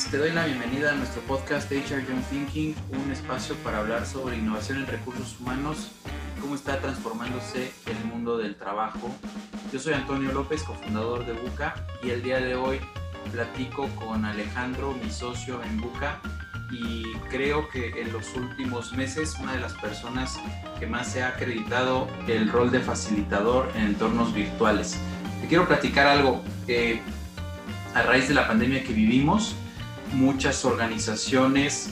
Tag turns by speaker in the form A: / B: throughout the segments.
A: tardes. Te doy la bienvenida a nuestro podcast HR Young Thinking, un espacio para hablar sobre innovación en recursos humanos, cómo está transformándose el mundo del trabajo. Yo soy Antonio López, cofundador de Buca, y el día de hoy platico con Alejandro, mi socio en Buca, y creo que en los últimos meses una de las personas que más se ha acreditado el rol de facilitador en entornos virtuales. Te quiero platicar algo. Eh, a raíz de la pandemia que vivimos, muchas organizaciones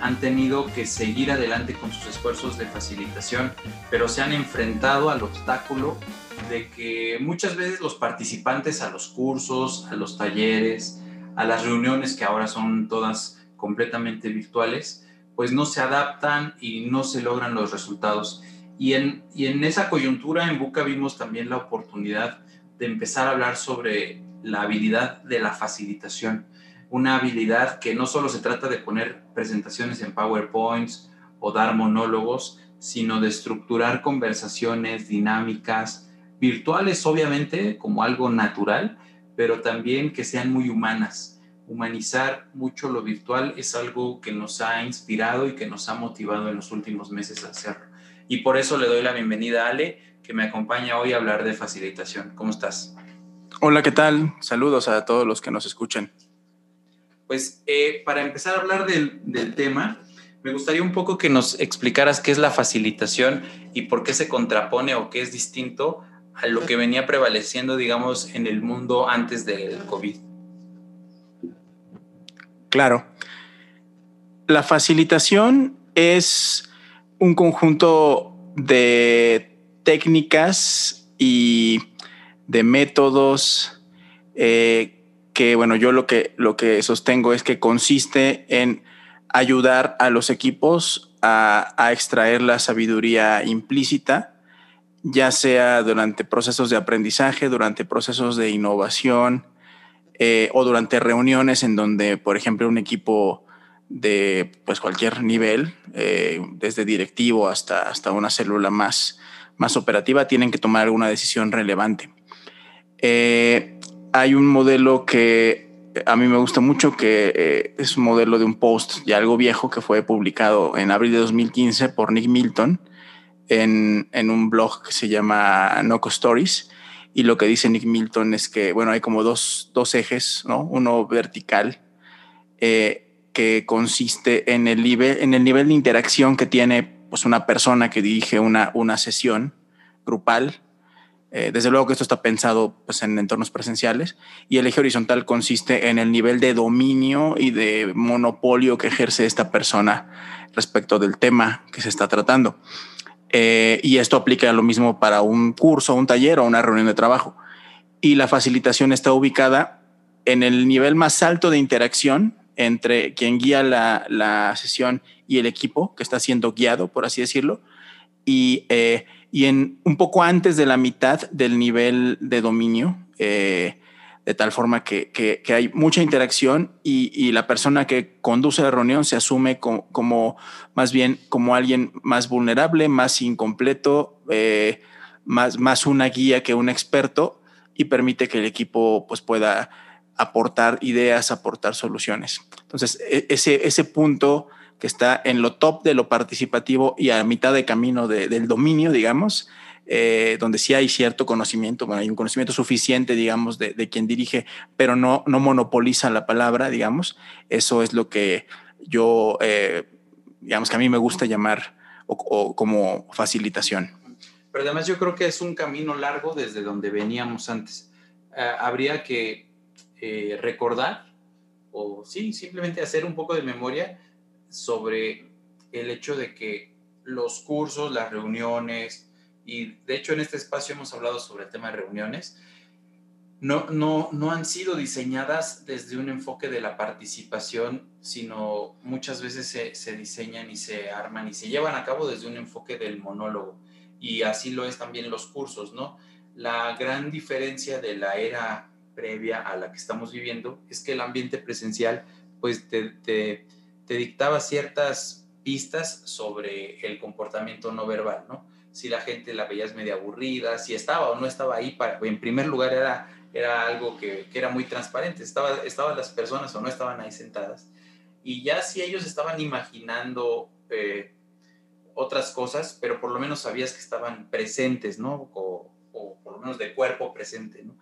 A: han tenido que seguir adelante con sus esfuerzos de facilitación, pero se han enfrentado al obstáculo de que muchas veces los participantes a los cursos, a los talleres, a las reuniones que ahora son todas completamente virtuales, pues no se adaptan y no se logran los resultados. Y en, y en esa coyuntura en Buca vimos también la oportunidad de empezar a hablar sobre la habilidad de la facilitación, una habilidad que no solo se trata de poner presentaciones en PowerPoints o dar monólogos, sino de estructurar conversaciones dinámicas, virtuales obviamente como algo natural, pero también que sean muy humanas. Humanizar mucho lo virtual es algo que nos ha inspirado y que nos ha motivado en los últimos meses a hacerlo. Y por eso le doy la bienvenida a Ale, que me acompaña hoy a hablar de facilitación. ¿Cómo estás?
B: Hola, ¿qué tal? Saludos a todos los que nos escuchan.
A: Pues eh, para empezar a hablar del, tema, me gustaría un poco que nos explicaras qué es la facilitación y por qué se contrapone o qué es distinto a lo que venía prevaleciendo, digamos, en el mundo antes del COVID.
B: Claro. La facilitación es un conjunto de técnicas y de métodos eh, que, bueno, yo lo que, lo que sostengo es que consiste en ayudar a los equipos a, extraer la sabiduría implícita, ya sea durante procesos de aprendizaje, durante procesos de innovación eh, o durante reuniones en donde, por ejemplo, un equipo de pues, cualquier nivel, eh, desde directivo hasta, hasta una célula más, más operativa, tienen que tomar alguna decisión relevante. Eh, hay un modelo que a mí me gusta mucho, que eh, es un modelo de un post ya algo viejo que fue publicado en abril de 2015 por Nick Milton en, en un blog que se llama Noco Stories. Y lo que dice Nick Milton es que, bueno, hay como dos, dos ejes, ¿no? Uno vertical, eh, que consiste en el, nivel, en el nivel de interacción que tiene pues, una persona que dirige una, una sesión grupal eh, desde luego que esto está pensado pues, en entornos presenciales y el eje horizontal consiste en el nivel de dominio y de monopolio que ejerce esta persona respecto del tema que se está tratando. Eh, y esto aplica lo mismo para un curso, un taller o una reunión de trabajo. Y la facilitación está ubicada en el nivel más alto de interacción entre quien guía la, la sesión y el equipo que está siendo guiado, por así decirlo. Y eh, y en un poco antes de la mitad del nivel de dominio, eh, de tal forma que, hay mucha interacción y, la persona que conduce la reunión se asume como, más bien como alguien más vulnerable, más incompleto, eh, más, más una guía que un experto y permite que el equipo pues, pueda aportar ideas, aportar soluciones. Entonces, e, ese, ese punto que está en lo top de lo participativo y a mitad de camino del dominio, digamos, eh, donde sí hay cierto conocimiento, bueno, hay un conocimiento suficiente, digamos, de, quien dirige, pero no, no monopoliza la palabra, digamos. Eso es lo que yo, eh, digamos, que a mí me gusta llamar o, como facilitación.
A: Pero además yo creo que es un camino largo desde donde veníamos antes. Eh, habría que recordar o sí, simplemente hacer un poco de memoria sobre el hecho de que los cursos, las reuniones, y de hecho en este espacio hemos hablado sobre el tema de reuniones, no, no, no han sido diseñadas desde un enfoque de la participación, sino muchas veces se, se, diseñan y se arman y se llevan a cabo desde un enfoque del monólogo. Y así lo es también los cursos, ¿no? La gran diferencia de la era previa a la que estamos viviendo es que el ambiente presencial, pues te, te te dictaba ciertas pistas sobre el comportamiento no verbal, ¿no? si la gente la veías media aburrida, si estaba o no estaba ahí. Para, en primer lugar era, era algo que, que, era muy transparente, estaba, estaban las personas o no estaban ahí sentadas. Y ya si ellos estaban imaginando eh, otras cosas, pero por lo menos sabías que estaban presentes, ¿no? O, o por lo menos de cuerpo presente, ¿no?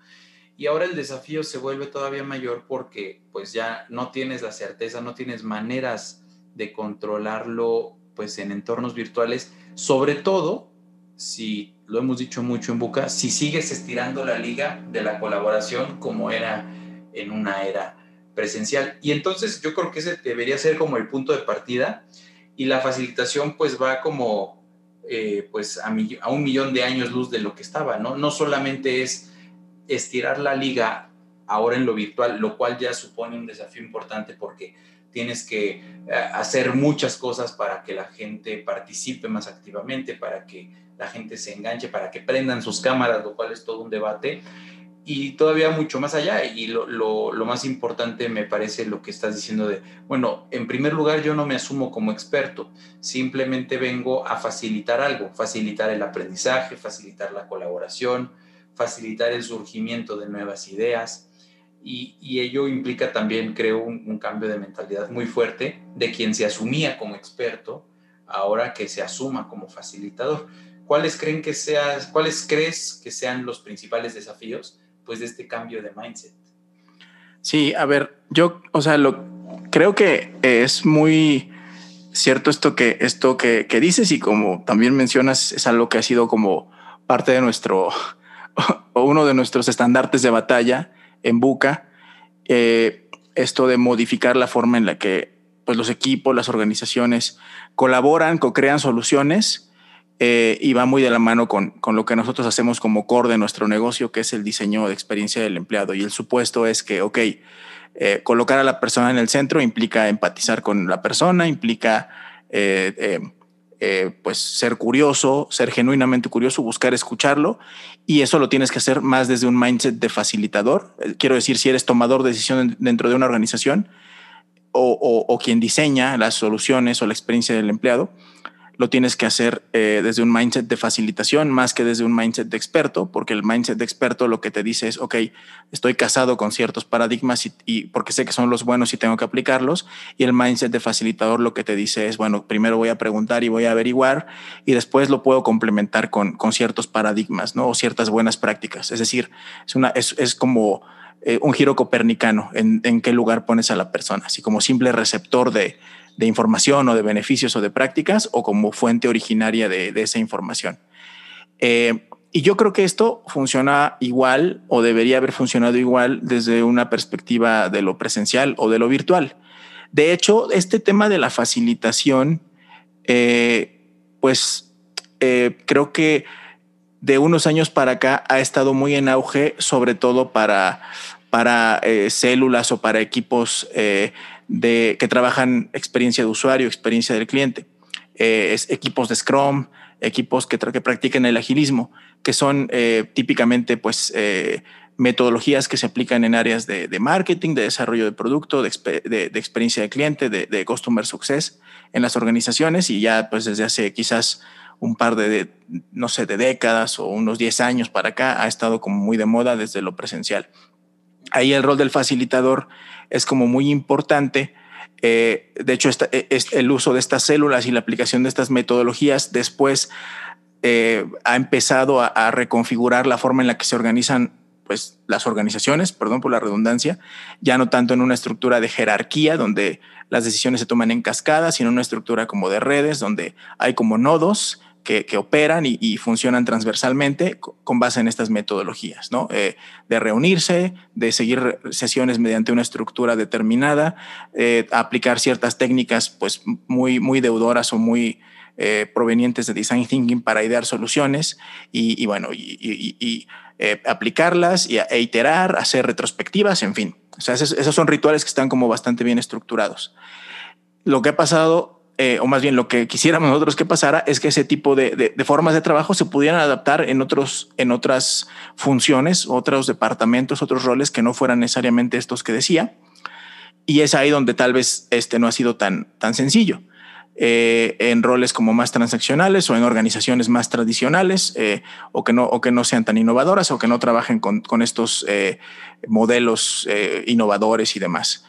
A: Y ahora el desafío se vuelve todavía mayor porque pues ya no tienes la certeza, no tienes maneras de controlarlo pues en entornos virtuales, sobre todo si lo hemos dicho mucho en Buca, si sigues estirando la liga de la colaboración como era en una era presencial. Y entonces yo creo que ese debería ser como el punto de partida y la facilitación pues va como eh, pues a, a, un millón de años luz de lo que estaba, ¿no? No solamente es estirar la liga ahora en lo virtual, lo cual ya supone un desafío importante porque tienes que eh, hacer muchas cosas para que la gente participe más activamente, para que la gente se enganche, para que prendan sus cámaras, lo cual es todo un debate. Y todavía mucho más allá, y lo, lo, lo, más importante me parece lo que estás diciendo de, bueno, en primer lugar yo no me asumo como experto, simplemente vengo a facilitar algo, facilitar el aprendizaje, facilitar la colaboración, facilitar el surgimiento de nuevas ideas y, ello implica también, creo, un, cambio de mentalidad muy fuerte de quien se asumía como experto, ahora que se asuma como facilitador. ¿Cuáles creen que seas, cuáles crees que sean los principales desafíos pues de este cambio de mindset?
B: Sí, a ver, yo, o sea, lo creo que es muy cierto esto que esto que, que dices y como también mencionas es algo que ha sido como parte de nuestro o uno de nuestros estandartes de batalla en Buca, eh, esto de modificar la forma en la que pues, los equipos, las organizaciones colaboran, co-crean soluciones eh, y va muy de la mano con, con, lo que nosotros hacemos como core de nuestro negocio, que es el diseño de experiencia del empleado. Y el supuesto es que, ok, eh, colocar a la persona en el centro implica empatizar con la persona, implica eh, pues ser curioso, ser genuinamente curioso, buscar escucharlo y eso lo tienes que hacer más desde un mindset de facilitador. Eh, quiero decir, si eres tomador de decisión dentro de una organización o quien diseña las soluciones o la experiencia del empleado, lo tienes que hacer eh, desde un mindset de facilitación más que desde un mindset de experto, porque el mindset de experto lo que te dice es, ok, estoy casado con ciertos paradigmas y, porque sé que son los buenos y tengo que aplicarlos, y el mindset de facilitador lo que te dice es, bueno, primero voy a preguntar y voy a averiguar y después lo puedo complementar con, con ciertos paradigmas, ¿no? O ciertas buenas prácticas. Es decir, es, una, es, es como... Eh, un giro copernicano en, en qué lugar pones a la persona, así como simple receptor de, de información o de beneficios o de prácticas o como fuente originaria de, esa información. Eh, y yo creo que esto funciona igual o debería haber funcionado igual desde una perspectiva de lo presencial o de lo virtual. De hecho, este tema de la facilitación, eh, pues eh, creo que de unos años para acá ha estado muy en auge, sobre todo para, para células o para equipos de, que trabajan experiencia de usuario, experiencia del cliente. Eh, es equipos de Scrum, equipos que, que practican el agilismo, que son eh, típicamente pues, eh, metodologías que se aplican en áreas de, marketing, de desarrollo de producto, de, de, experiencia de cliente, de, customer success en las organizaciones y ya pues desde hace quizás un par de, no sé, de décadas o unos 10 años para acá ha estado como muy de moda desde lo presencial. Ahí el rol del facilitador es como muy importante. Eh, de hecho, e, el uso de estas células y la aplicación de estas metodologías después eh, ha empezado a, reconfigurar la forma en la que se organizan pues, las organizaciones, perdón por la redundancia, ya no tanto en una estructura de jerarquía donde las decisiones se toman en cascada, sino en una estructura como de redes donde hay como nodos que, operan y, funcionan transversalmente con base en estas metodologías, ¿no? Eh, de reunirse, de seguir sesiones mediante una estructura determinada, eh, aplicar ciertas técnicas pues muy, muy deudoras o muy eh, provenientes de design thinking para idear soluciones y, bueno, y, aplicarlas y e iterar, hacer retrospectivas, en fin. O sea, esos, esos son rituales que están como bastante bien estructurados. Lo que ha pasado eh, o más bien lo que quisiéramos nosotros que pasara, es que ese tipo de, formas de trabajo se pudieran adaptar en, otros, en otras funciones, otros departamentos, otros roles que no fueran necesariamente estos que decía. Y es ahí donde tal vez este no ha sido tan, tan sencillo. eh, en roles como más transaccionales o en organizaciones más tradicionales eh, o, que no, o que no sean tan innovadoras o que no trabajen con, con estos modelos innovadores y demás.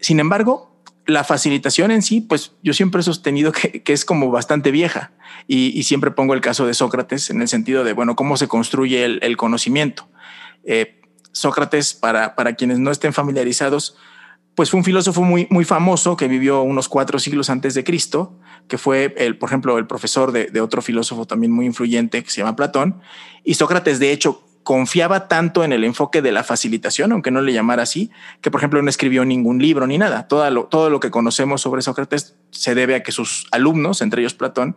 B: Sin embargo, la facilitación en sí, pues yo siempre he sostenido que, que es como bastante vieja y, y, siempre pongo el caso de Sócrates en el sentido de, bueno, cómo se construye el, el conocimiento. Sócrates, para, para quienes no estén familiarizados, pues fue un filósofo muy, muy famoso que vivió unos cuatro siglos antes de Cristo, que fue, el, por ejemplo, el profesor de, otro filósofo también muy influyente que se llama Platón. Y Sócrates, de hecho, confiaba tanto en el enfoque de la facilitación, aunque no le llamara así, que por ejemplo no escribió ningún libro ni nada. Todo lo, todo lo que conocemos sobre Sócrates se debe a que sus alumnos, entre ellos Platón,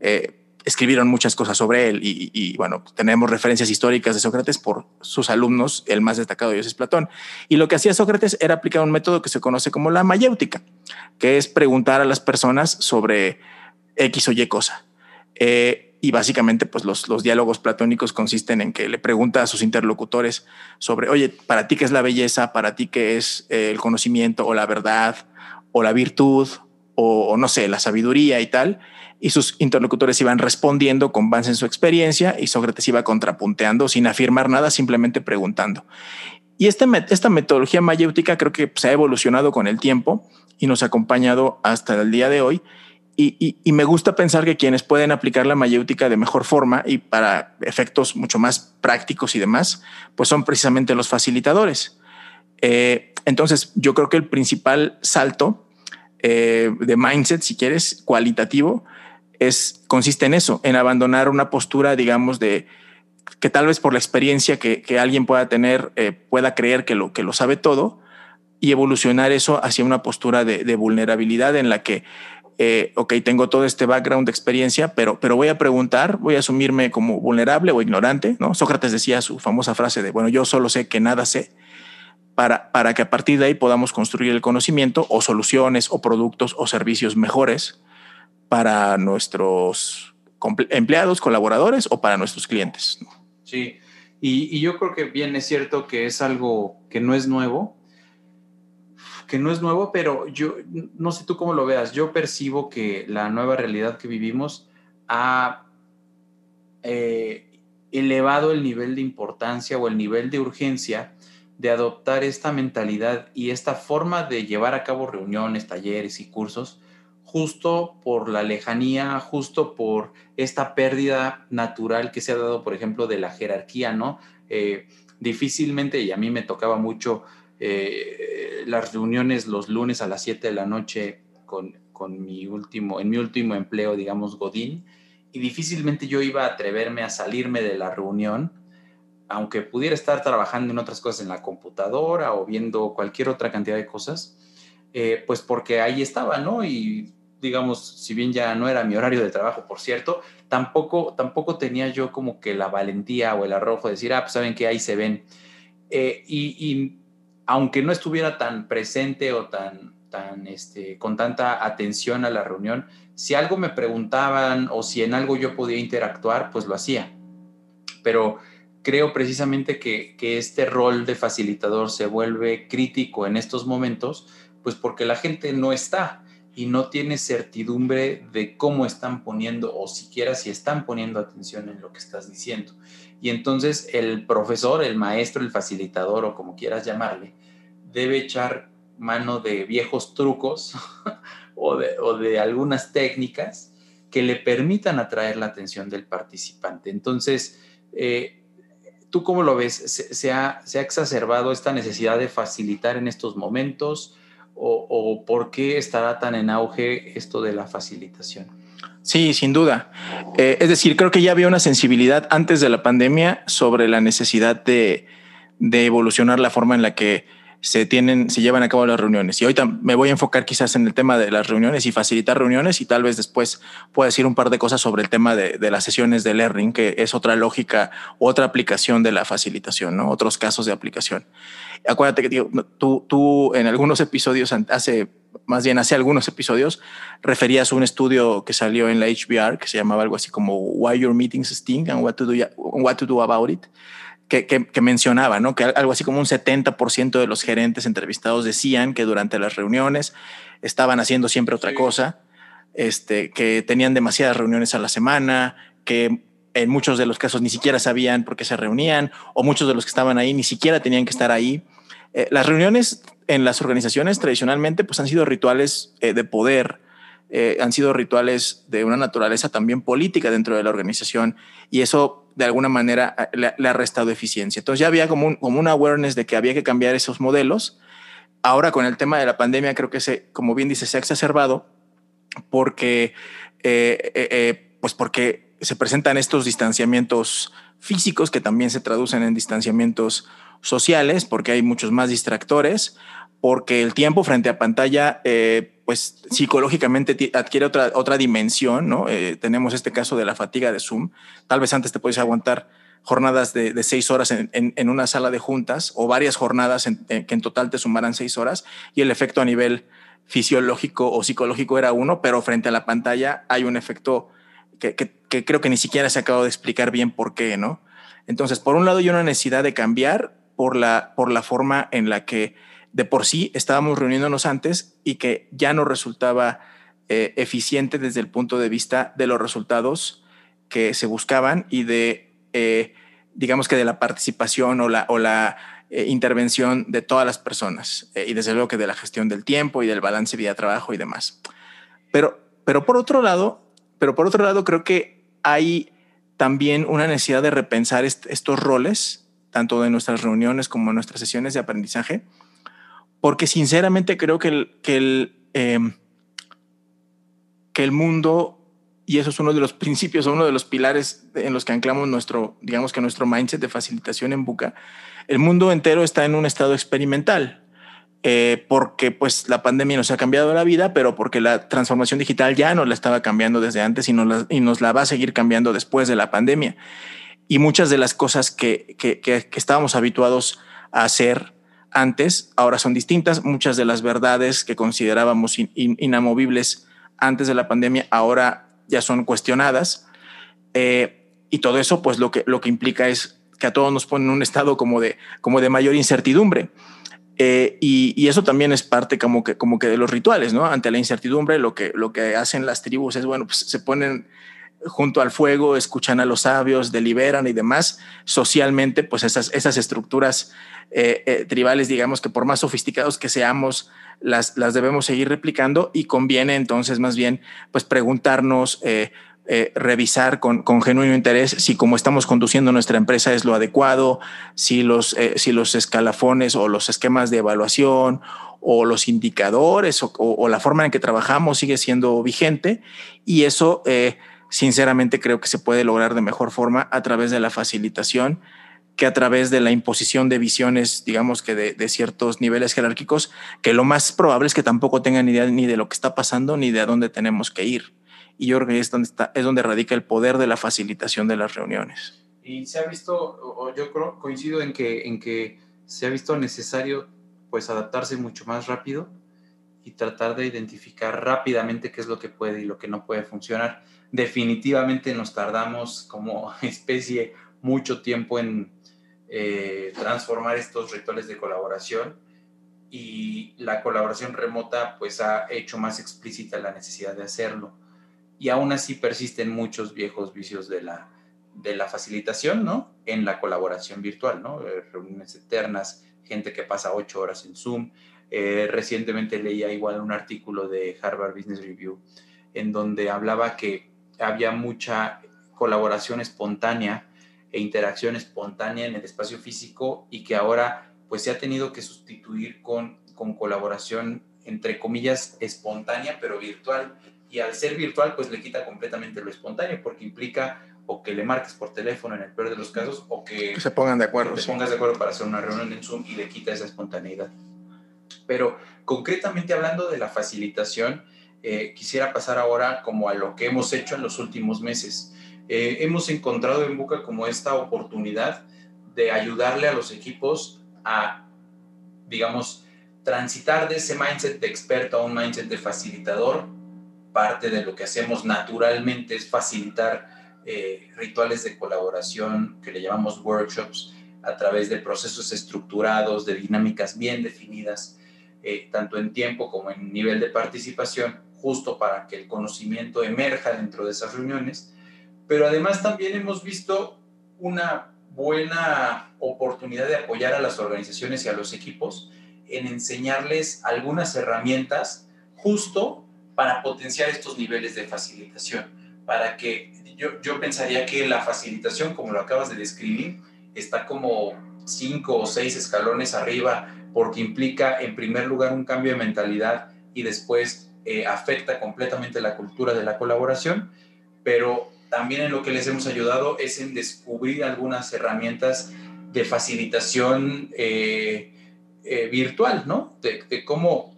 B: eh, escribieron muchas cosas sobre él y, bueno, tenemos referencias históricas de Sócrates por sus alumnos, el más destacado de ellos es Platón. Y lo que hacía Sócrates era aplicar un método que se conoce como la mayéutica, que es preguntar a las personas sobre X o Y cosa. Eh, y básicamente, pues los, los diálogos platónicos consisten en que le pregunta a sus interlocutores sobre, oye, para ti qué es la belleza, para ti qué es eh, el conocimiento o la verdad o la virtud o, no sé, la sabiduría y tal y sus interlocutores iban respondiendo con base en su experiencia y Sócrates iba contrapunteando sin afirmar nada, simplemente preguntando. Y este, esta metodología mayéutica creo que se ha evolucionado con el tiempo y nos ha acompañado hasta el día de hoy. Y, me gusta pensar que quienes pueden aplicar la mayéutica de mejor forma y para efectos mucho más prácticos y demás, pues son precisamente los facilitadores. Eh, entonces, yo creo que el principal salto eh, de mindset, si quieres, cualitativo, es, consiste en eso, en abandonar una postura, digamos, de que tal vez por la experiencia que, alguien pueda tener, eh, pueda creer que lo, que lo sabe todo y evolucionar eso hacia una postura de, vulnerabilidad en la que, eh, ok, tengo todo este background de experiencia, pero, pero voy a preguntar, voy a asumirme como vulnerable o ignorante, ¿no? Sócrates decía su famosa frase de, bueno, yo solo sé que nada sé, para, para que a partir de ahí podamos construir el conocimiento o soluciones o productos o servicios mejores para nuestros empleados, colaboradores o para nuestros clientes.
A: Sí, y, yo creo que bien es cierto que es algo que no es nuevo, que no es nuevo, pero yo no sé tú cómo lo veas, yo percibo que la nueva realidad que vivimos ha eh, elevado el nivel de importancia o el nivel de urgencia de adoptar esta mentalidad y esta forma de llevar a cabo reuniones, talleres y cursos justo por la lejanía, justo por esta pérdida natural que se ha dado, por ejemplo, de la jerarquía, ¿no? Eh, difícilmente, y a mí me tocaba mucho eh, las reuniones los lunes a las 7 de la noche con, con, mi último, en mi último empleo, digamos, Godín, y difícilmente yo iba a atreverme a salirme de la reunión, aunque pudiera estar trabajando en otras cosas en la computadora o viendo cualquier otra cantidad de cosas, eh, pues porque ahí estaba, ¿no? Y digamos, si bien ya no era mi horario de trabajo, por cierto, tampoco, tampoco tenía yo como que la valentía o el arrojo de decir, ah, pues saben que ahí se ven. Eh, y, aunque no estuviera tan presente o tan, tan, este, con tanta atención a la reunión, si algo me preguntaban o si en algo yo podía interactuar, pues lo hacía. Pero creo precisamente que, que este rol de facilitador se vuelve crítico en estos momentos, pues porque la gente no está y no tienes certidumbre de cómo están poniendo o siquiera si están poniendo atención en lo que estás diciendo. Y entonces el profesor, el maestro, el facilitador o como quieras llamarle, debe echar mano de viejos trucos o, de, algunas técnicas que le permitan atraer la atención del participante. Entonces, eh, ¿tú cómo lo ves? ¿Se, ha, ¿Se ha exacerbado esta necesidad de facilitar en estos momentos? O, por qué estará tan en auge esto de la facilitación?
B: Sí, sin duda. Eh, es decir, creo que ya había una sensibilidad antes de la pandemia sobre la necesidad de, de evolucionar la forma en la que se tienen, se llevan a cabo las reuniones. Y hoy me voy a enfocar quizás en el tema de las reuniones y facilitar reuniones y tal vez después pueda decir un par de cosas sobre el tema de, de las sesiones de learning, que es otra lógica, otra aplicación de la facilitación, ¿no? Otros casos de aplicación. Acuérdate que tú, tú en algunos episodios, hace más bien hace algunos episodios, referías a un estudio que salió en la HBR que se llamaba algo así como Why Your Meetings Stink and What to Do, what to do About It que, mencionaba, ¿no? Que algo así como un 70% de los gerentes entrevistados decían que durante las reuniones estaban haciendo siempre otra cosa, este, que tenían demasiadas reuniones a la semana, que en muchos de los casos ni siquiera sabían por qué se reunían, o muchos de los que estaban ahí ni siquiera tenían que estar ahí. Eh, las reuniones en las organizaciones tradicionalmente pues han sido rituales eh, de poder, eh, han sido rituales de una naturaleza también política dentro de la organización y eso de alguna manera le, ha restado eficiencia. Entonces ya había como un, como una awareness de que había que cambiar esos modelos. Ahora con el tema de la pandemia creo que se, como bien dice, se ha exacerbado porque, pues porque se presentan estos distanciamientos físicos que también se traducen en distanciamientos sociales, porque hay muchos más distractores, porque el tiempo frente a pantalla, eh, pues psicológicamente adquiere otra, otra dimensión, ¿no? Eh, tenemos este caso de la fatiga de Zoom. Tal vez antes te puedes aguantar jornadas de, seis horas en, en, una sala de juntas o varias jornadas que en total te sumaran seis horas y el efecto a nivel fisiológico o psicológico era uno, pero frente a la pantalla hay un efecto que, que creo que ni siquiera se acabado de explicar bien por qué, ¿no? Entonces, por un lado hay una necesidad de cambiar por la, por la forma en la que de por sí estábamos reuniéndonos antes y que ya no resultaba eh, eficiente desde el punto de vista de los resultados que se buscaban y de, eh, digamos que de la participación o la, o la eh, intervención de todas las personas y desde luego que de la gestión del tiempo y del balance vida-trabajo y demás. Pero, pero por otro lado, pero por otro lado creo que hay también una necesidad de repensar estos roles tanto de nuestras reuniones como de nuestras sesiones de aprendizaje, porque sinceramente creo que el, que el, em, que el mundo, y eso es uno de los principios, uno de los pilares en los que anclamos nuestro, digamos que nuestro mindset de facilitación en Buca, el mundo entero está en un estado experimental. Eh, porque pues la pandemia nos ha cambiado la vida, pero porque la transformación digital ya nos la estaba cambiando desde antes y nos la, y nos la va a seguir cambiando después de la pandemia y muchas de las cosas que, estábamos habituados a hacer antes ahora son distintas. Muchas de las verdades que considerábamos inamovibles antes de la pandemia ahora ya son cuestionadas. Eh, y todo eso, pues lo que, lo que implica es que a todos nos pone en un estado como de, como de mayor incertidumbre. Eh, y, eso también es parte como que, como que de los rituales, ¿no? Ante la incertidumbre, lo que, lo que hacen las tribus es, bueno, pues se ponen junto al fuego, escuchan a los sabios, deliberan y demás. Socialmente, pues esas, esas estructuras eh, eh, tribales, digamos que por más sofisticados que seamos, las, las debemos seguir replicando y conviene entonces más bien pues preguntarnos, eh, revisar con, con, genuino interés si como estamos conduciendo nuestra empresa es lo adecuado, si los, si los escalafones o los esquemas de evaluación o los indicadores o, la forma en que trabajamos sigue siendo vigente y eso sinceramente creo que se puede lograr de mejor forma a través de la facilitación que a través de la imposición de visiones, digamos que de, ciertos niveles jerárquicos, que lo más probable es que tampoco tengan idea ni de lo que está pasando ni de a dónde tenemos que ir. Y yo creo que es donde, está, es donde radica el poder de la facilitación de las reuniones.
A: Y se ha visto, o yo creo, coincido en que, en que se ha visto necesario pues adaptarse mucho más rápido y tratar de identificar rápidamente qué es lo que puede y lo que no puede funcionar definitivamente nos tardamos como especie mucho tiempo en eh, transformar estos rituales de colaboración y la colaboración remota pues ha hecho más explícita la necesidad de hacerlo. Y aún así persisten muchos viejos vicios de la, de la facilitación, ¿no? En la colaboración virtual, ¿no? Eh, reuniones eternas, gente que pasa ocho horas en Zoom. Eh, recientemente leía igual un artículo de Harvard Business Review en donde hablaba que había mucha colaboración espontánea e interacción espontánea en el espacio físico y que ahora pues se ha tenido que sustituir con, con colaboración entre comillas espontánea pero virtual y al ser virtual pues le quita completamente lo espontáneo porque implica o que le marques por teléfono en el peor de los casos o que,
B: se pongan de acuerdo.
A: Que pongas de acuerdo para hacer una reunión en Zoom y le quita esa espontaneidad. Pero concretamente hablando de la facilitación, eh, quisiera pasar ahora como a lo que hemos hecho en los últimos meses. Eh, hemos encontrado en Buca como esta oportunidad de ayudarle a los equipos a, digamos, transitar de ese mindset de experto a un mindset de facilitador. Parte de lo que hacemos naturalmente es facilitar eh, rituales de colaboración que le llamamos workshops a través de procesos estructurados, de dinámicas bien definidas, tanto en tiempo como en nivel de participación, justo para que el conocimiento emerja dentro de esas reuniones, pero además también hemos visto una buena oportunidad de apoyar a las organizaciones y a los equipos en enseñarles algunas herramientas justo para potenciar estos niveles de facilitación, para que yo, yo pensaría que la facilitación, como lo acabas de describir, está como cinco o seis escalones arriba porque implica en primer lugar un cambio de mentalidad y después eh, afecta completamente la cultura de la colaboración, pero también en lo que les hemos ayudado es en descubrir algunas herramientas de facilitación eh, eh, virtual, ¿no? De, cómo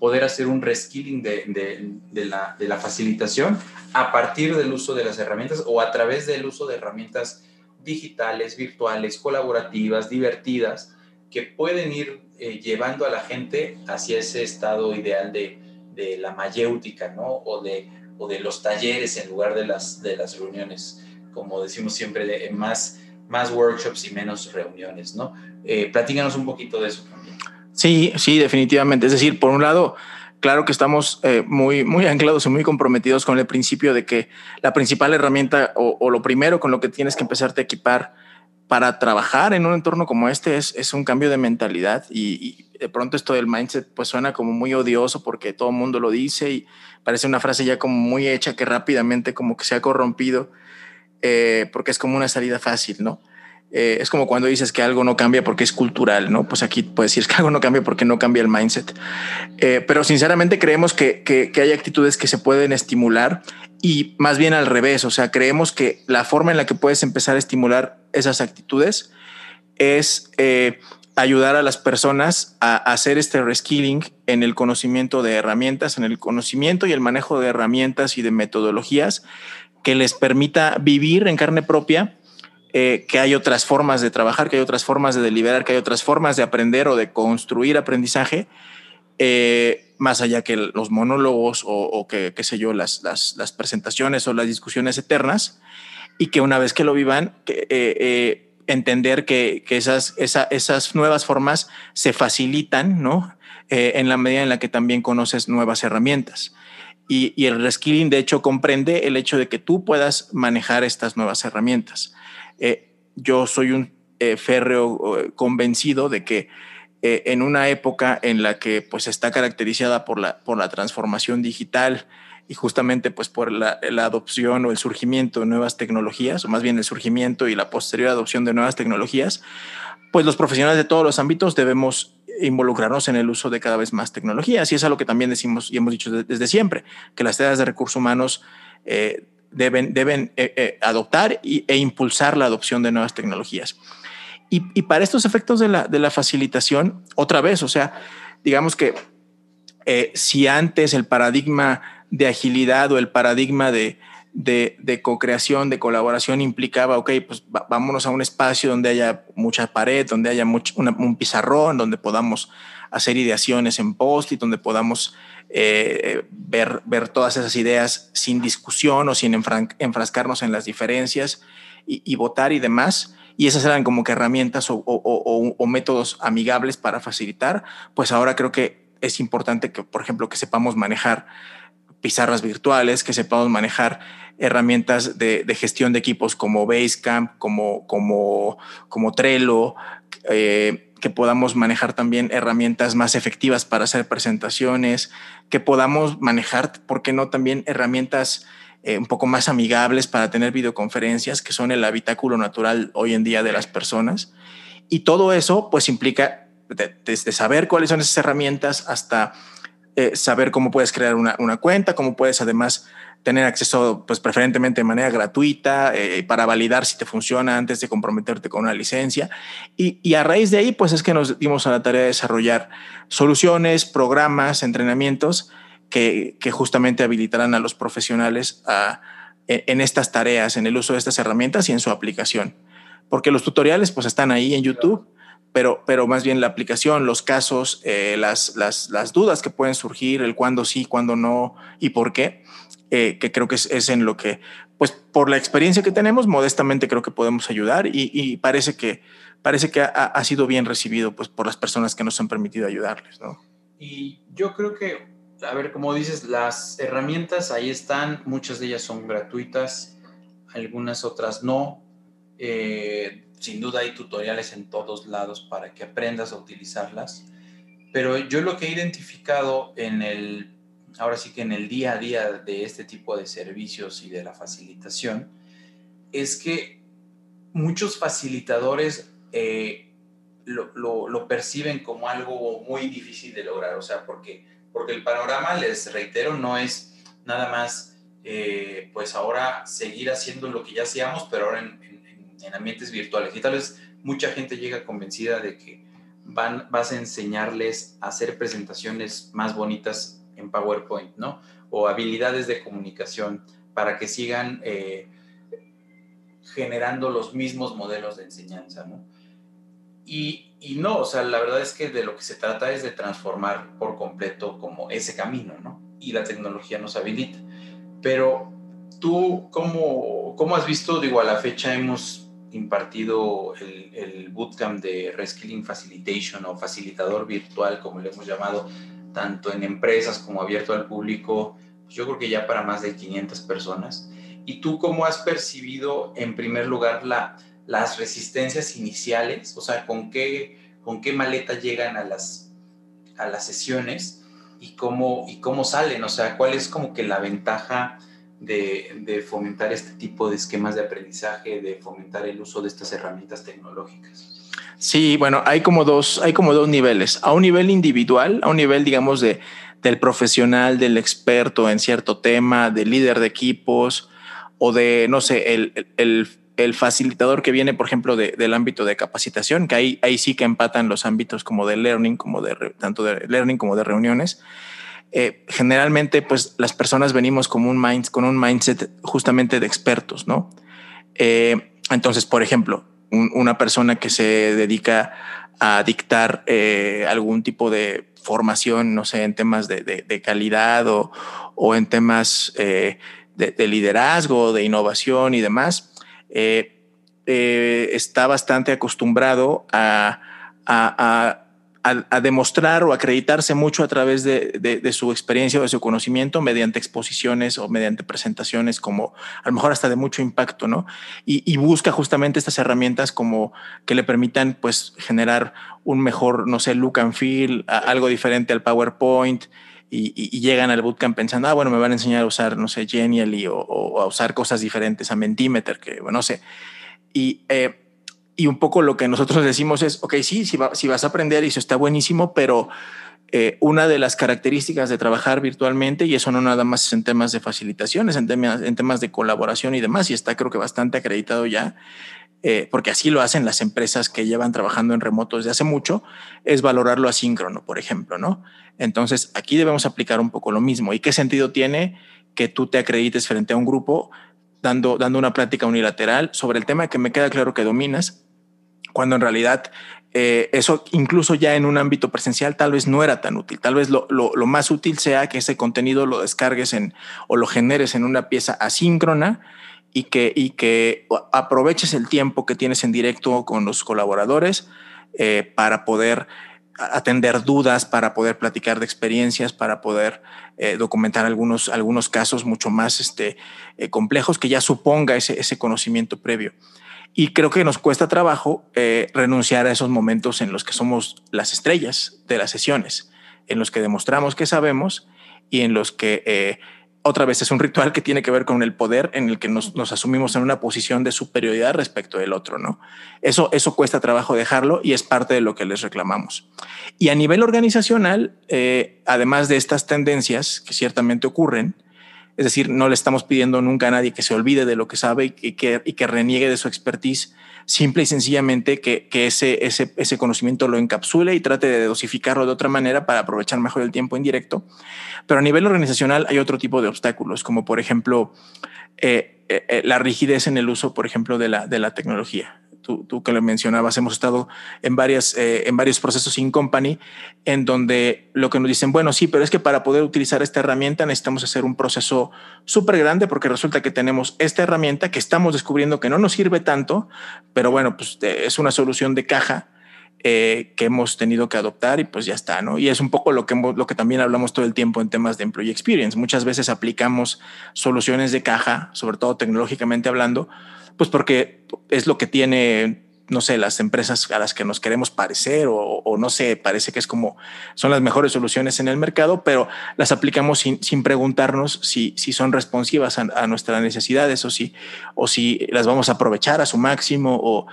A: poder hacer un reskilling de, de, la, de, la, facilitación a partir del uso de las herramientas o a través del uso de herramientas digitales, virtuales, colaborativas, divertidas, que pueden ir eh, llevando a la gente hacia ese estado ideal de, de la mayéutica, ¿no? O de, o de los talleres en lugar de las, de las reuniones, como decimos siempre, de más, más workshops y menos reuniones, ¿no? Eh, platícanos un poquito de eso también.
B: Sí, sí, definitivamente. Es decir, por un lado, claro que estamos eh, muy, muy anclados y muy comprometidos con el principio de que la principal herramienta o, lo primero con lo que tienes que empezarte a equipar para trabajar en un entorno como este es, es un cambio de mentalidad y, de pronto esto del mindset pues suena como muy odioso porque todo el mundo lo dice y parece una frase ya como muy hecha que rápidamente como que se ha corrompido eh, porque es como una salida fácil, ¿no? Eh, es como cuando dices que algo no cambia porque es cultural, ¿no? Pues aquí puedes decir que algo no cambia porque no cambia el mindset. Eh, pero sinceramente creemos que, que, hay actitudes que se pueden estimular y más bien al revés, o sea, creemos que la forma en la que puedes empezar a estimular esas actitudes es eh, ayudar a las personas a, hacer este reskilling en el conocimiento de herramientas, en el conocimiento y el manejo de herramientas y de metodologías que les permita vivir en carne propia eh, que hay otras formas de trabajar, que hay otras formas de deliberar, que hay otras formas de aprender o de construir aprendizaje, eh, más allá que los monólogos o, que, qué sé yo, las, las, presentaciones o las discusiones eternas, y que una vez que lo vivan, eh, entender que, esas, esas nuevas formas se facilitan, ¿no? en la medida en la que también conoces nuevas herramientas. Y, y, el reskilling, de hecho, comprende el hecho de que tú puedas manejar estas nuevas herramientas. Eh, yo soy un eh, férreo eh, convencido de que en una época en la que pues está caracterizada por la, por la transformación digital y justamente pues por la, la, adopción o el surgimiento de nuevas tecnologías, o más bien el surgimiento y la posterior adopción de nuevas tecnologías, pues los profesionales de todos los ámbitos debemos involucrarnos en el uso de cada vez más tecnologías. Y es algo que también decimos y hemos dicho desde siempre, que las tareas de recursos humanos eh, deben, deben eh, eh, adoptar e impulsar la adopción de nuevas tecnologías. Y, para estos efectos de la, de la, facilitación, otra vez, o sea, digamos que si antes el paradigma de agilidad o el paradigma de, de, de co-creación, de colaboración implicaba, ok, pues vámonos a un espacio donde haya mucha pared, donde haya un pizarrón, donde podamos hacer ideaciones en post y donde podamos eh, ver, ver todas esas ideas sin discusión o sin enfrascarnos en las diferencias y, votar y demás. Y esas eran como que herramientas o, métodos amigables para facilitar. Pues ahora creo que es importante que, por ejemplo, que sepamos manejar pizarras virtuales, que sepamos manejar herramientas de, gestión de equipos como Basecamp, como, como, como Trello, eh, que podamos manejar también herramientas más efectivas para hacer presentaciones, que podamos manejar, ¿por qué no también herramientas eh, un poco más amigables para tener videoconferencias, que son el habitáculo natural hoy en día de las personas? Y todo eso pues implica desde saber cuáles son esas herramientas hasta eh, saber cómo puedes crear una, cuenta, cómo puedes además tener acceso, pues preferentemente de manera gratuita, eh, para validar si te funciona antes de comprometerte con una licencia. Y, a raíz de ahí, pues es que nos dimos a la tarea de desarrollar soluciones, programas, entrenamientos que, justamente habilitarán a los profesionales en estas tareas, en el uso de estas herramientas y en su aplicación. Porque los tutoriales, pues están ahí en YouTube. Pero, pero, más bien la aplicación, los casos, eh, las, las, las, dudas que pueden surgir, el cuándo sí, cuándo no y por qué, eh, que creo que es, en lo que, pues por la experiencia que tenemos, modestamente creo que podemos ayudar y, parece que, parece que ha, ha, sido bien recibido pues, por las personas que nos han permitido ayudarles. ¿no?
A: Y yo creo que a ver, como dices, las herramientas ahí están, muchas de ellas son gratuitas, algunas otras no. Eh, sin duda hay tutoriales en todos lados para que aprendas a utilizarlas. Pero yo lo que he identificado en el, ahora sí que en el día a día de este tipo de servicios y de la facilitación, es que muchos facilitadores eh, lo, lo, perciben como algo muy difícil de lograr, o sea, porque, porque el panorama, les reitero, no es nada más, eh, pues ahora seguir haciendo lo que ya hacíamos, pero ahora en, en ambientes virtuales. Y tal vez mucha gente llega convencida de que van, vas a enseñarles a hacer presentaciones más bonitas en PowerPoint, ¿no? O habilidades de comunicación para que sigan eh, generando los mismos modelos de enseñanza, ¿no? Y, y, no, o sea, la verdad es que de lo que se trata es de transformar por completo como ese camino, ¿no? Y la tecnología nos habilita. Pero tú, ¿cómo, cómo has visto? Digo, a la fecha hemos impartido el, bootcamp de Reskilling Facilitation o facilitador virtual, como le hemos llamado, tanto en empresas como abierto al público, pues yo creo que ya para más de 500 personas. ¿Y tú cómo has percibido, en primer lugar, la, las resistencias iniciales? O sea, ¿con qué, con qué maleta llegan a las, a las sesiones y cómo, y cómo salen? O sea, ¿cuál es como que la ventaja? De, fomentar este tipo de esquemas de aprendizaje, de fomentar el uso de estas herramientas tecnológicas?
B: Sí, bueno, hay como dos, hay como dos niveles. A un nivel individual, a un nivel, digamos, de, del profesional, del experto en cierto tema, del líder de equipos o de, no sé, el, el, el facilitador que viene, por ejemplo, del ámbito de capacitación, que ahí, ahí sí que empatan los ámbitos como de learning, como de tanto de learning como de reuniones. Eh, generalmente pues las personas venimos con un, mindset justamente de expertos, ¿no? Eh, entonces, por ejemplo, una persona que se dedica a dictar eh, algún tipo de formación, no sé, en temas de, calidad o, o, en temas de, liderazgo, de innovación y demás, está bastante acostumbrado a a, demostrar o acreditarse mucho a través de, su experiencia o de su conocimiento mediante exposiciones o mediante presentaciones como a lo mejor hasta de mucho impacto, ¿no? Y, busca justamente estas herramientas como que le permitan pues generar un mejor, no sé, look and feel, algo diferente al PowerPoint. Y, llegan al bootcamp pensando, ah, bueno, me van a enseñar a usar, no sé, Genially o, a usar cosas diferentes, a Mentimeter, que, bueno, no sé. Y eh, y un poco lo que nosotros decimos es, ok, sí, si, vas a aprender eso está buenísimo, pero eh, una de las características de trabajar virtualmente, y eso no nada más es en temas de facilitaciones, en temas, en temas de colaboración y demás, y está creo que bastante acreditado ya, eh, porque así lo hacen las empresas que llevan trabajando en remoto desde hace mucho, es valorarlo asíncrono, por ejemplo, ¿no? Entonces, aquí debemos aplicar un poco lo mismo. ¿Y qué sentido tiene que tú te acredites frente a un grupo dando, dando una plática unilateral sobre el tema que me queda claro que dominas? Cuando en realidad eh, eso incluso ya en un ámbito presencial tal vez no era tan útil. Tal vez lo, más útil sea que ese contenido lo descargues en o lo generes en una pieza asíncrona y que, y que aproveches el tiempo que tienes en directo con los colaboradores eh, para poder atender dudas, para poder platicar de experiencias, para poder eh, documentar algunos, algunos casos mucho más este, complejos que ya suponga ese, ese conocimiento previo. Y creo que nos cuesta trabajo eh, renunciar a esos momentos en los que somos las estrellas de las sesiones, en los que demostramos que sabemos y en los que eh, otra vez es un ritual que tiene que ver con el poder en el que nos, asumimos en una posición de superioridad respecto del otro, ¿no? Eso, eso cuesta trabajo dejarlo y es parte de lo que les reclamamos. Y a nivel organizacional, eh, además de estas tendencias que ciertamente ocurren, es decir, no le estamos pidiendo nunca a nadie que se olvide de lo que sabe y que, y que reniegue de su expertise, simple y sencillamente que, que ese, ese, ese, conocimiento lo encapsule y trate de dosificarlo de otra manera para aprovechar mejor el tiempo en directo. Pero a nivel organizacional hay otro tipo de obstáculos, como por ejemplo eh, eh, eh, la rigidez en el uso, por ejemplo, de la, de la tecnología tú, que lo mencionabas, hemos estado en, varias, eh, en varios procesos in company en donde lo que nos dicen, bueno, sí, pero es que para poder utilizar esta herramienta necesitamos hacer un proceso súper grande porque resulta que tenemos esta herramienta que estamos descubriendo que no nos sirve tanto, pero bueno, pues es una solución de caja eh, que hemos tenido que adoptar y pues ya está, ¿no? Y es un poco lo que, lo que también hablamos todo el tiempo en temas de employee experience. Muchas veces aplicamos soluciones de caja, sobre todo tecnológicamente hablando, pues porque es lo que tiene no sé, las empresas a las que nos queremos parecer o, no sé, parece que es como son las mejores soluciones en el mercado, pero las aplicamos sin, preguntarnos si, si son responsivas a, nuestras necesidades o si, o si las vamos a aprovechar a su máximo o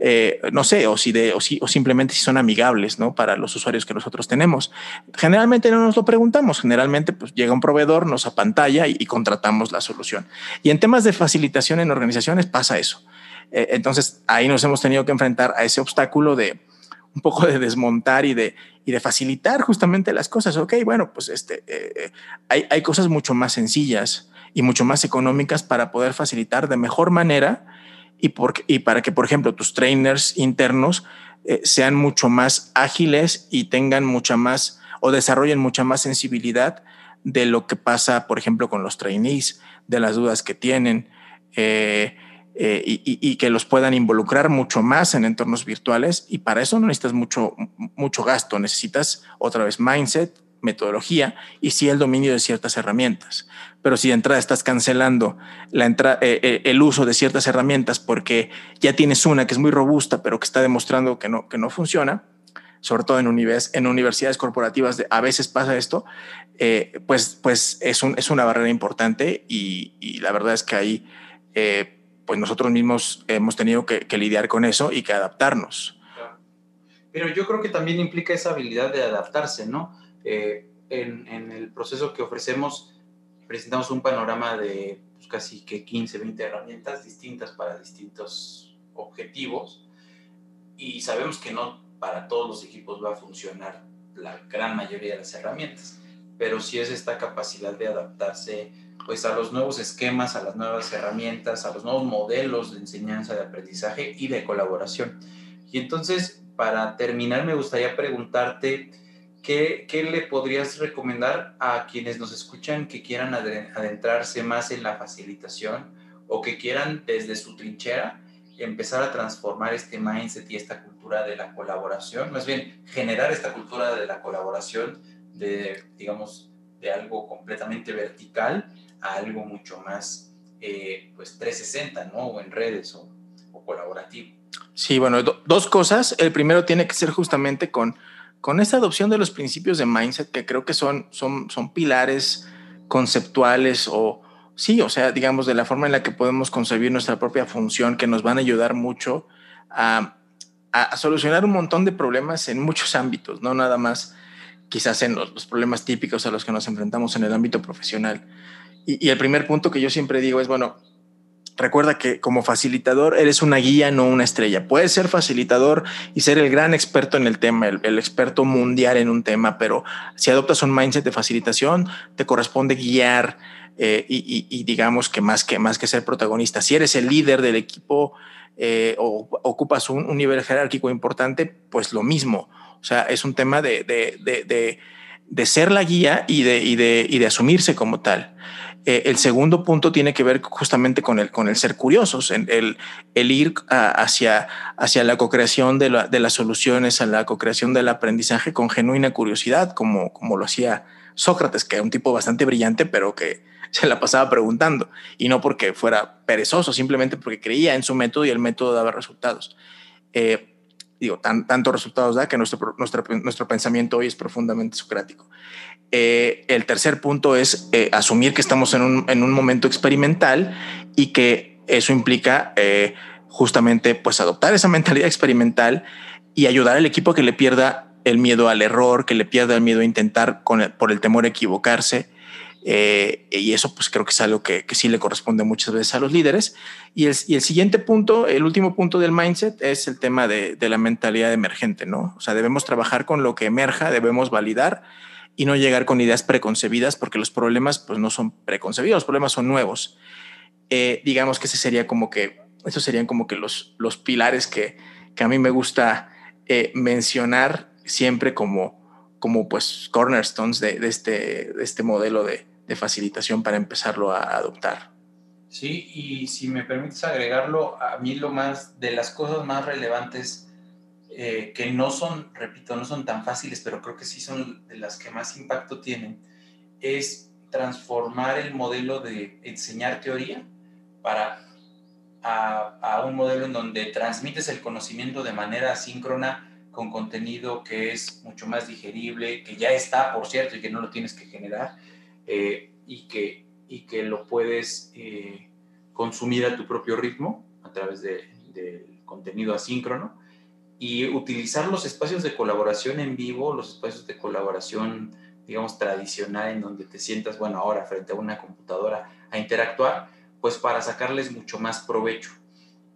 B: eh, no sé, o si, de, o, si, o simplemente si son amigables ¿no? para los usuarios que nosotros tenemos. Generalmente no nos lo preguntamos, generalmente pues llega un proveedor, nos apantalla y, y contratamos la solución. Y en temas de facilitación en organizaciones pasa eso eh, entonces ahí nos hemos tenido que enfrentar a ese obstáculo de un poco de desmontar y de, y de facilitar justamente las cosas. Ok, bueno, pues este, eh, hay, hay, cosas mucho más sencillas y mucho más económicas para poder facilitar de mejor manera y, por, y para que, por ejemplo, tus trainers internos eh, sean mucho más ágiles y tengan mucha más o desarrollen mucha más sensibilidad de lo que pasa, por ejemplo, con los trainees, de las dudas que tienen. Eh, eh, y, que los puedan involucrar mucho más en entornos virtuales. Y para eso no necesitas mucho, mucho gasto, necesitas otra vez mindset, metodología y sí el dominio de ciertas herramientas. Pero si de entrada estás cancelando la entrada, eh, eh, el uso de ciertas herramientas porque ya tienes una que es muy robusta, pero que está demostrando que no, que no funciona, sobre todo en, en universidades corporativas, a veces pasa esto, pues, pues es, un, es una barrera importante y, la verdad es que ahí pues nosotros mismos hemos tenido que, lidiar con eso y que adaptarnos.
A: Pero yo creo que también implica esa habilidad de adaptarse, ¿no? Eh, en, el proceso que ofrecemos, presentamos un panorama de pues, casi que 15, 20 herramientas distintas para distintos objetivos y sabemos que no para todos los equipos va a funcionar la gran mayoría de las herramientas, pero sí es esta capacidad de adaptarse pues a los nuevos esquemas, a las nuevas herramientas, a los nuevos modelos de enseñanza, de aprendizaje y de colaboración. Y entonces, para terminar, me gustaría preguntarte, ¿qué, qué le podrías recomendar a quienes nos escuchan que quieran adentrarse más en la facilitación o que quieran desde su trinchera empezar a transformar este mindset y esta cultura de la colaboración, más bien generar esta cultura de la colaboración, de, digamos, de algo completamente vertical a algo mucho más, eh, pues 360, ¿no? O en redes o, colaborativo.
B: Sí, bueno, dos cosas. El primero tiene que ser justamente con, con esta adopción de los principios de mindset, que creo que son, son, son pilares conceptuales o, sí, o sea, digamos, de la forma en la que podemos concebir nuestra propia función, que nos van a ayudar mucho a, a solucionar un montón de problemas en muchos ámbitos, no nada más quizás en los, los, problemas típicos a los que nos enfrentamos en el ámbito profesional. Y, el primer punto que yo siempre digo es, bueno, recuerda que como facilitador eres una guía, no una estrella. Puedes ser facilitador y ser el gran experto en el tema, el, experto mundial en un tema, pero si adoptas un mindset de facilitación, te corresponde guiar eh, y, digamos que más, que más que ser protagonista. Si eres el líder del equipo eh, o ocupas un, nivel jerárquico importante, pues lo mismo. O sea, es un tema de, de, de, de ser la guía y de, y de, y de asumirse como tal. Eh, el segundo punto tiene que ver justamente con el, con el ser curiosos, el, el ir hacia, hacia la co-creación de, la, de, las soluciones, a la co-creación del aprendizaje con genuina curiosidad, como, como lo hacía Sócrates, que era un tipo bastante brillante, pero que se la pasaba preguntando, y no porque fuera perezoso, simplemente porque creía en su método y el método daba resultados. Eh, digo, tan, tantos resultados da que nuestro, nuestro, nuestro pensamiento hoy es profundamente socrático. Eh, el tercer punto es eh, asumir que estamos en un, en un, momento experimental y que eso implica eh, justamente pues adoptar esa mentalidad experimental y ayudar al equipo que le pierda el miedo al error, que le pierda el miedo a intentar con por el temor a equivocarse eh, y eso pues creo que es algo que, que, sí le corresponde muchas veces a los líderes. Y el, y el, siguiente punto, el último punto del mindset es el tema de, de, la mentalidad emergente, ¿no? O sea, debemos trabajar con lo que emerja, debemos validar y no llegar con ideas preconcebidas porque los problemas pues no son preconcebidos, los problemas son nuevos. Eh, digamos que ese sería como que, esos serían como que los, los pilares que, que a mí me gusta eh, mencionar siempre como, como pues cornerstones de, de, este, de este modelo de, de facilitación para empezarlo a adoptar.
A: Sí, y si me permites agregarlo, a mí lo más de las cosas más relevantes eh, que no son, repito, no son tan fáciles, pero creo que sí son de las que más impacto tienen, es transformar el modelo de enseñar teoría para a, un modelo en donde transmites el conocimiento de manera asíncrona con contenido que es mucho más digerible, que ya está, por cierto, y que no lo tienes que generar, eh, y, que, y que lo puedes eh, consumir a tu propio ritmo a través del de contenido asíncrono y utilizar los espacios de colaboración en vivo, los espacios de colaboración, digamos, tradicional, en donde te sientas, bueno, ahora frente a una computadora a interactuar, pues para sacarles mucho más provecho.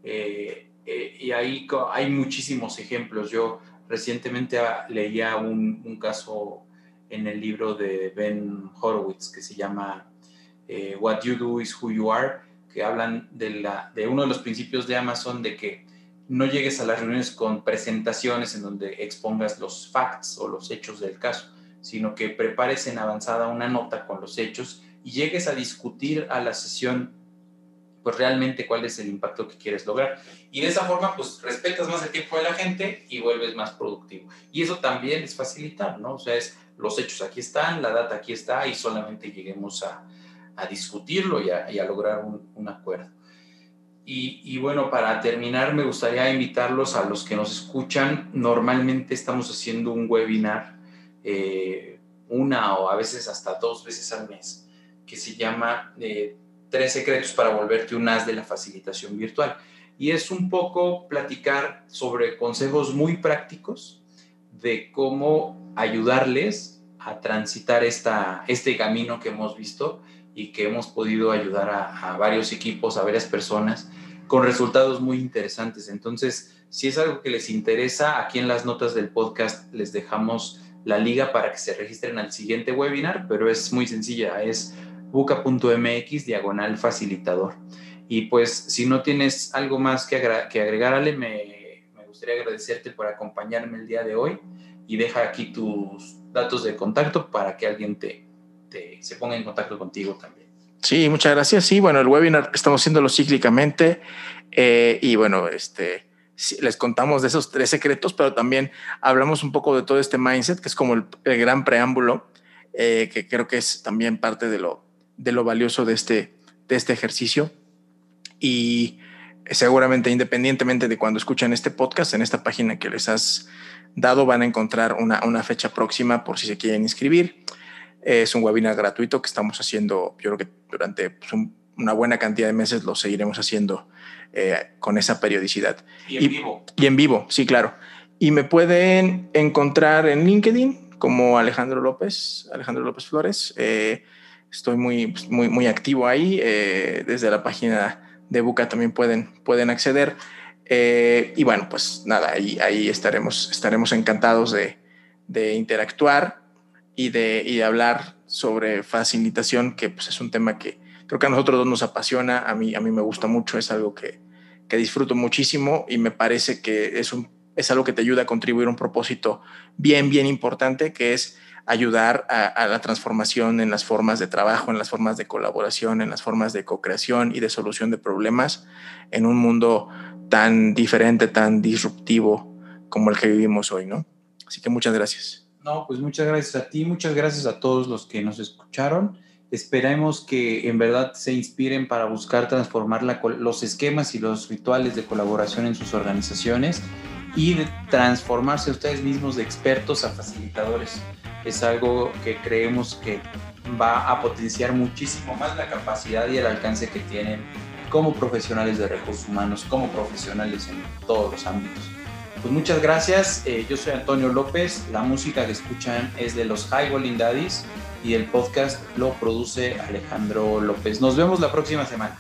A: Eh, eh, y ahí hay muchísimos ejemplos. Yo recientemente ah, leía un, caso en el libro de Ben Horowitz que se llama eh, What You Do is Who You Are, que hablan de, la, de uno de los principios de Amazon de que no llegues a las reuniones con presentaciones en donde expongas los facts o los hechos del caso, sino que prepares en avanzada una nota con los hechos y llegues a discutir a la sesión pues realmente cuál es el impacto que quieres lograr. Y de esa forma pues respetas más el tiempo de la gente y vuelves más productivo. Y eso también es facilitar, ¿no? O sea, es los hechos aquí están, la data aquí está y solamente lleguemos a, a discutirlo y a, a lograr un acuerdo. Y, bueno, para terminar, me gustaría invitarlos a los que nos escuchan. Normalmente estamos haciendo un webinar eh, una o a veces hasta dos veces al mes, que se llama eh, Tres secretos para volverte un as de la facilitación virtual. Y es un poco platicar sobre consejos muy prácticos de cómo ayudarles a transitar esta, este camino que hemos visto y que hemos podido ayudar a, a varios equipos, a varias personas con resultados muy interesantes. Entonces, si es algo que les interesa, aquí en las notas del podcast les dejamos la liga para que se registren al siguiente webinar, pero es muy sencilla, es buca.mx diagonal facilitador. Y pues si no tienes algo más que, agregar, Ale, me, me, gustaría agradecerte por acompañarme el día de hoy y deja aquí tus datos de contacto para que alguien te, te se ponga en contacto contigo también.
B: Sí, muchas gracias. Sí, bueno, el webinar estamos haciéndolo cíclicamente eh, y bueno, este, les contamos de esos tres secretos, pero también hablamos un poco de todo este mindset, que es como el, gran preámbulo, eh, que creo que es también parte de lo, de lo valioso de este, de este ejercicio. Y seguramente, independientemente de cuando escuchen este podcast, en esta página que les has dado van a encontrar una, una fecha próxima por si se quieren inscribir. Es un webinar gratuito que estamos haciendo, yo creo que durante pues, un, una buena cantidad de meses lo seguiremos haciendo eh, con esa periodicidad.
A: Y en y, vivo.
B: Y en vivo, sí, claro. Y me pueden encontrar en LinkedIn como Alejandro López, Alejandro López Flores. Eh, estoy muy, muy, muy activo ahí. Eh, desde la página de Buca también pueden, pueden acceder. Eh, y bueno, pues nada, ahí, ahí estaremos, estaremos encantados de, de interactuar y de, y de hablar sobre facilitación, que pues es un tema que creo que a nosotros dos nos apasiona, a mí, a mí me gusta mucho, es algo que, que disfruto muchísimo y me parece que es, un, es algo que te ayuda a contribuir a un propósito bien, bien importante, que es ayudar a, la transformación en las formas de trabajo, en las formas de colaboración, en las formas de co-creación y de solución de problemas en un mundo tan diferente, tan disruptivo como el que vivimos hoy, ¿no? Así que muchas gracias.
A: No, pues muchas gracias a ti, muchas gracias a todos los que nos escucharon. Esperemos que en verdad se inspiren para buscar transformar la, los esquemas y los rituales de colaboración en sus organizaciones y transformarse ustedes mismos de expertos a facilitadores. Es algo que creemos que va a potenciar muchísimo más la capacidad y el alcance que tienen como profesionales de recursos humanos, como profesionales en todos los ámbitos. Pues muchas gracias. Eh, yo soy Antonio López. La música que escuchan es de los High Rolling Daddies y el podcast lo produce Alejandro López. Nos vemos la próxima semana.